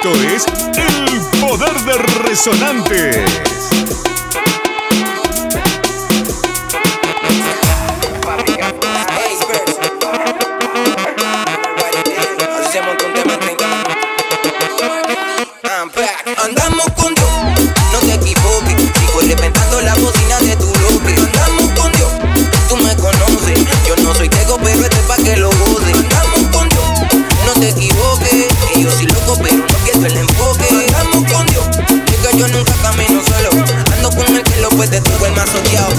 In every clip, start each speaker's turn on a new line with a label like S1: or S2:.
S1: Esto es El Poder de Resonantes.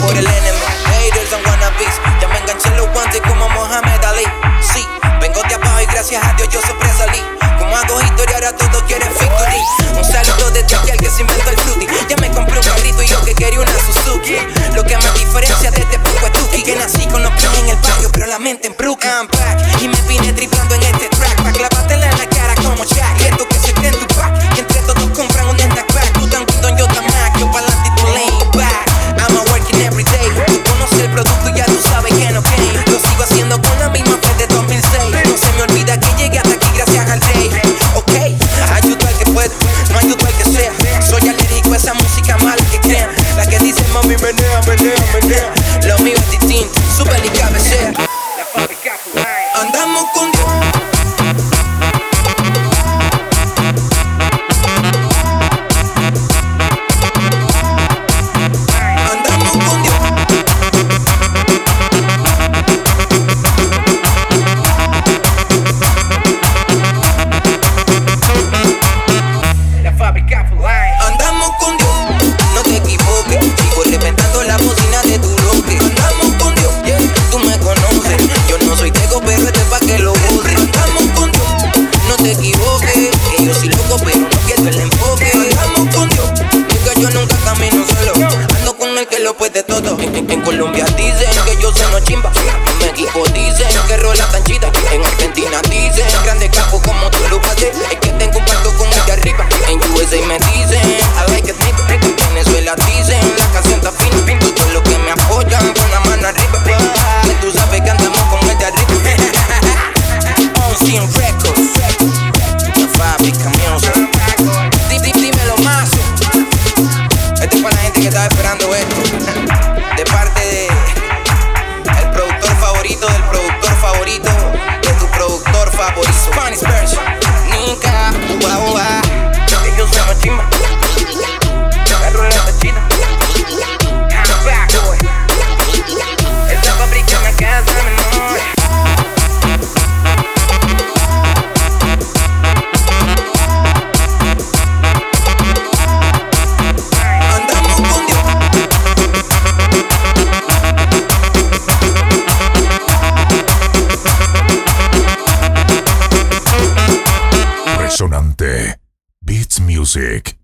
S2: por el enemigo. Haters and wannabes, ya me enganché en los guantes como Mohamed Ali. Sí, vengo de abajo y gracias a Dios yo siempre salí. Como hago historia, ahora todos quieren victory. Un saludo de Tokio al que se inventó el fruity. Ya me compré un carrito y yo que quería una Suzuki. Lo que me diferencia de este poco es Tuki. Que nací con los pies en el patio, pero la mente en Brooklyn. I'm back y me vine triplando en este Estamos con Dios. camino solo. Ando con el que lo puede todo. En, Colombia dicen que yo soy no chimba. En México dicen que rola tan chida. En Argentina dicen grande capo como tú lo pasé. finest.
S1: Resonante. Beats Music.